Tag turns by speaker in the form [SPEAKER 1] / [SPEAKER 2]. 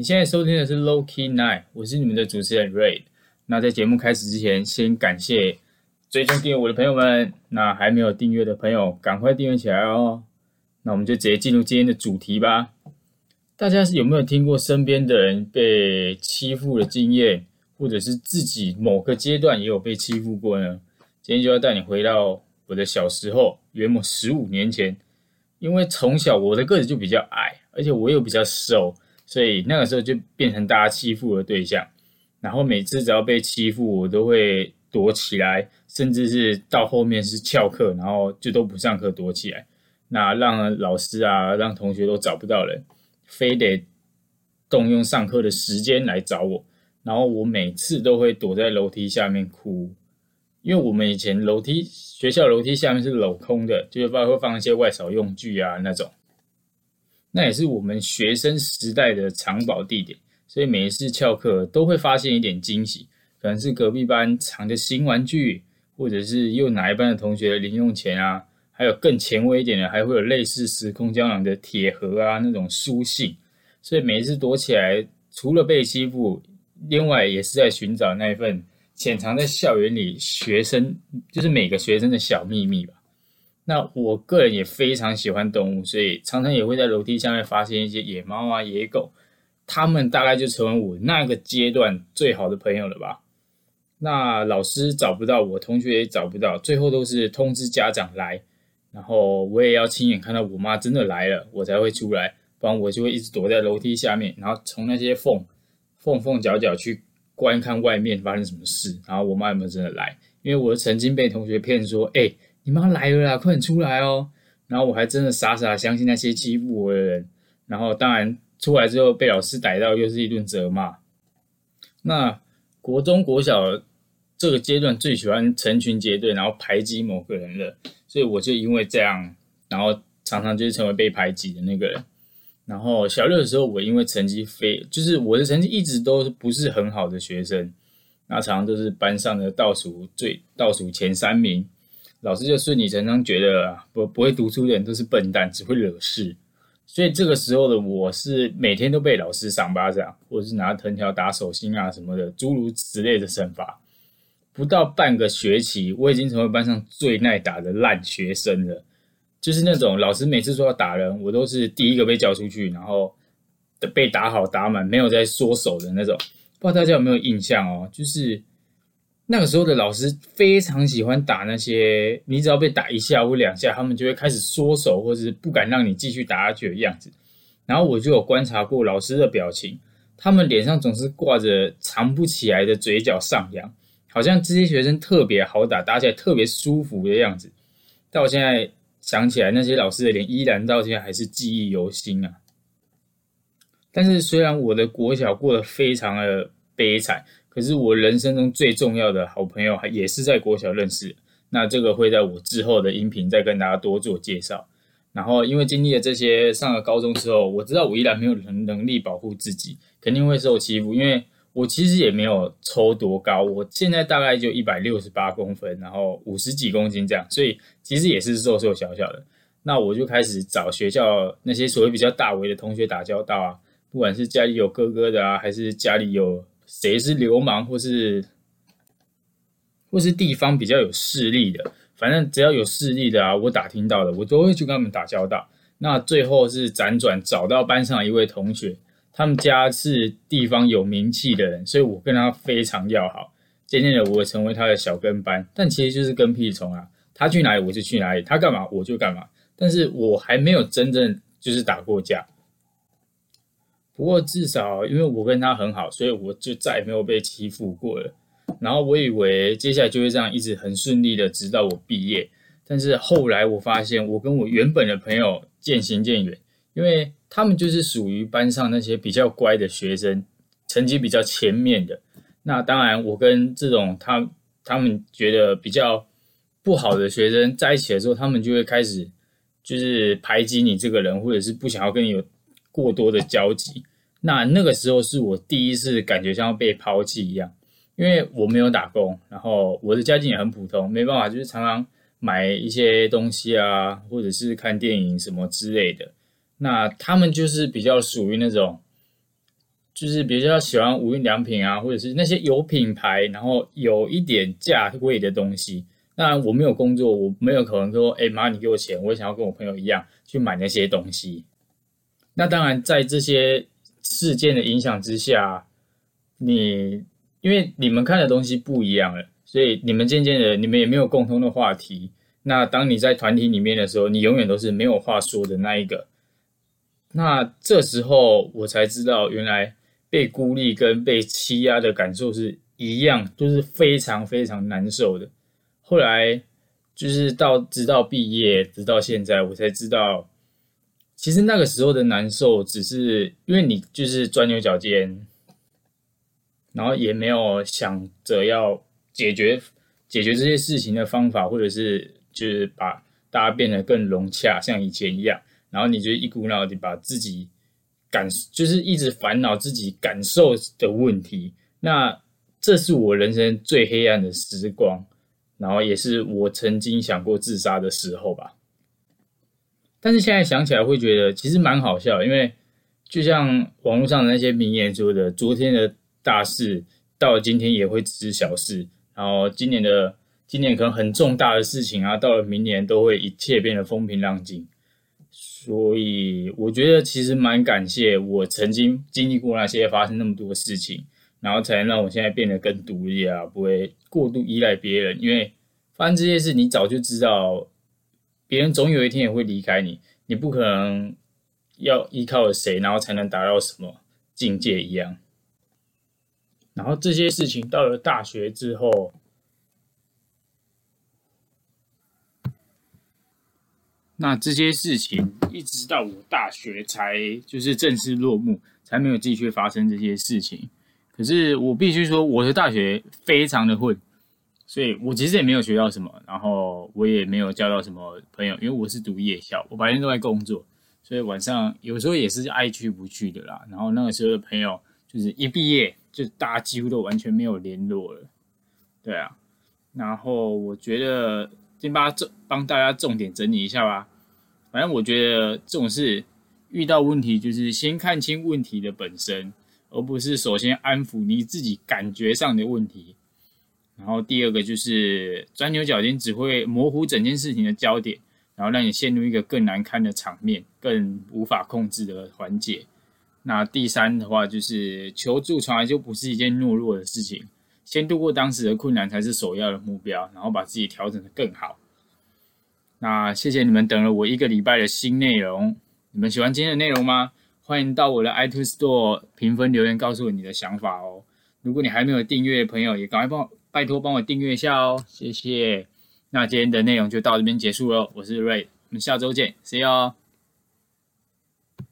[SPEAKER 1] 你现在收听的是 Low Key Night，我是你们的主持人 Ray。那在节目开始之前，先感谢追踪订阅我的朋友们。那还没有订阅的朋友，赶快订阅起来哦。那我们就直接进入今天的主题吧。大家是有没有听过身边的人被欺负的经验，或者是自己某个阶段也有被欺负过呢？今天就要带你回到我的小时候，约莫十五年前。因为从小我的个子就比较矮，而且我又比较瘦。所以那个时候就变成大家欺负的对象，然后每次只要被欺负，我都会躲起来，甚至是到后面是翘课，然后就都不上课躲起来，那让老师啊、让同学都找不到人，非得动用上课的时间来找我，然后我每次都会躲在楼梯下面哭，因为我们以前楼梯学校楼梯下面是镂空的，就是包括放一些外扫用具啊那种。那也是我们学生时代的藏宝地点，所以每一次翘课都会发现一点惊喜，可能是隔壁班藏的新玩具，或者是又哪一班的同学的零用钱啊，还有更前卫一点的，还会有类似时空胶囊的铁盒啊那种书信。所以每一次躲起来，除了被欺负，另外也是在寻找那一份潜藏在校园里学生，就是每个学生的小秘密吧。那我个人也非常喜欢动物，所以常常也会在楼梯下面发现一些野猫啊、野狗，它们大概就成为我那个阶段最好的朋友了吧。那老师找不到我，同学也找不到，最后都是通知家长来，然后我也要亲眼看到我妈真的来了，我才会出来，不然我就会一直躲在楼梯下面，然后从那些缝缝缝角角去观看外面发生什么事，然后我妈有没有真的来？因为我曾经被同学骗说，哎。你妈来了啦，快点出来哦！然后我还真的傻傻相信那些欺负我的人，然后当然出来之后被老师逮到，又是一顿责骂。那国中国小这个阶段最喜欢成群结队，然后排挤某个人了，所以我就因为这样，然后常常就是成为被排挤的那个人。然后小六的时候，我因为成绩非就是我的成绩一直都不是很好的学生，那常常都是班上的倒数最倒数前三名。老师就顺理成章觉得不不会读书的人都是笨蛋，只会惹事，所以这个时候的我是每天都被老师赏巴掌，或者是拿藤条打手心啊什么的，诸如此类的惩罚。不到半个学期，我已经成为班上最耐打的烂学生了。就是那种老师每次说要打人，我都是第一个被叫出去，然后被打好打满，没有再缩手的那种。不知道大家有没有印象哦？就是。那个时候的老师非常喜欢打那些，你只要被打一下或两下，他们就会开始缩手，或者是不敢让你继续打下去的样子。然后我就有观察过老师的表情，他们脸上总是挂着藏不起来的嘴角上扬，好像这些学生特别好打，打起来特别舒服的样子。到现在想起来，那些老师的脸依然到现在还是记忆犹新啊。但是虽然我的国小过得非常的悲惨。可是我人生中最重要的好朋友，还也是在国小认识。那这个会在我之后的音频再跟大家多做介绍。然后因为经历了这些，上了高中之后，我知道我依然没有能能力保护自己，肯定会受欺负。因为我其实也没有抽多高，我现在大概就一百六十八公分，然后五十几公斤这样，所以其实也是瘦瘦小小的。那我就开始找学校那些所谓比较大围的同学打交道啊，不管是家里有哥哥的啊，还是家里有。谁是流氓，或是或是地方比较有势力的，反正只要有势力的啊，我打听到的，我都会去跟他们打交道。那最后是辗转找到班上一位同学，他们家是地方有名气的人，所以我跟他非常要好。渐渐的，我成为他的小跟班，但其实就是跟屁虫啊。他去哪里我就去哪里，他干嘛我就干嘛。但是我还没有真正就是打过架。不过至少因为我跟他很好，所以我就再也没有被欺负过了。然后我以为接下来就会这样一直很顺利的，直到我毕业。但是后来我发现，我跟我原本的朋友渐行渐远，因为他们就是属于班上那些比较乖的学生，成绩比较前面的。那当然，我跟这种他他们觉得比较不好的学生在一起的时候，他们就会开始就是排挤你这个人，或者是不想要跟你有过多的交集。那那个时候是我第一次感觉像被抛弃一样，因为我没有打工，然后我的家境也很普通，没办法，就是常常买一些东西啊，或者是看电影什么之类的。那他们就是比较属于那种就是比较喜欢无印良品啊，或者是那些有品牌，然后有一点价位的东西。那我没有工作，我没有可能说，哎妈，你给我钱，我想要跟我朋友一样去买那些东西。那当然，在这些事件的影响之下，你因为你们看的东西不一样了，所以你们渐渐的，你们也没有共同的话题。那当你在团体里面的时候，你永远都是没有话说的那一个。那这时候我才知道，原来被孤立跟被欺压的感受是一样，都是非常非常难受的。后来就是到直到毕业，直到现在，我才知道，其实那个时候的难受，只是因为你就是钻牛角尖，然后也没有想着要解决解决这些事情的方法，或者是。就是把大家变得更融洽，像以前一样，然后你就一股脑的把自己感，就是一直烦恼自己感受的问题。那这是我人生最黑暗的时光，然后也是我曾经想过自杀的时候吧。但是现在想起来会觉得其实蛮好笑，因为就像网络上的那些名言说的，昨天的大事到了今天也会只是小事，然后今年的。今年可能很重大的事情啊，到了明年都会一切变得风平浪静。所以我觉得其实蛮感谢我曾经经历过那些发生那么多事情，然后才能让我现在变得更独立啊，不会过度依赖别人。因为发生这些事，你早就知道别人总有一天也会离开你，你不可能要依靠谁，然后才能达到什么境界一样。然后这些事情到了大学之后。那这些事情一直到我大学才就是正式落幕，才没有继续发生这些事情。可是我必须说，我的大学非常的混，所以我其实也没有学到什么，然后我也没有交到什么朋友，因为我是读夜校，我白天都在工作，所以晚上有时候也是爱去不去的啦。然后那个时候的朋友，就是一毕业就大家几乎都完全没有联络了，对啊。然后我觉得。先把重帮大家重点整理一下吧。反正我觉得这种事遇到问题，就是先看清问题的本身，而不是首先安抚你自己感觉上的问题。然后第二个就是钻牛角尖，只会模糊整件事情的焦点，然后让你陷入一个更难堪的场面，更无法控制的环节。那第三的话，就是求助从来就不是一件懦弱的事情。先度过当时的困难才是首要的目标，然后把自己调整的更好。那谢谢你们等了我一个礼拜的新内容，你们喜欢今天的内容吗？欢迎到我的 iTunes Store 评分留言，告诉我你的想法哦。如果你还没有订阅的朋友，也赶快帮拜托帮我订阅一下哦，谢谢。那今天的内容就到这边结束了，我是 Ray，我们下周见，See you。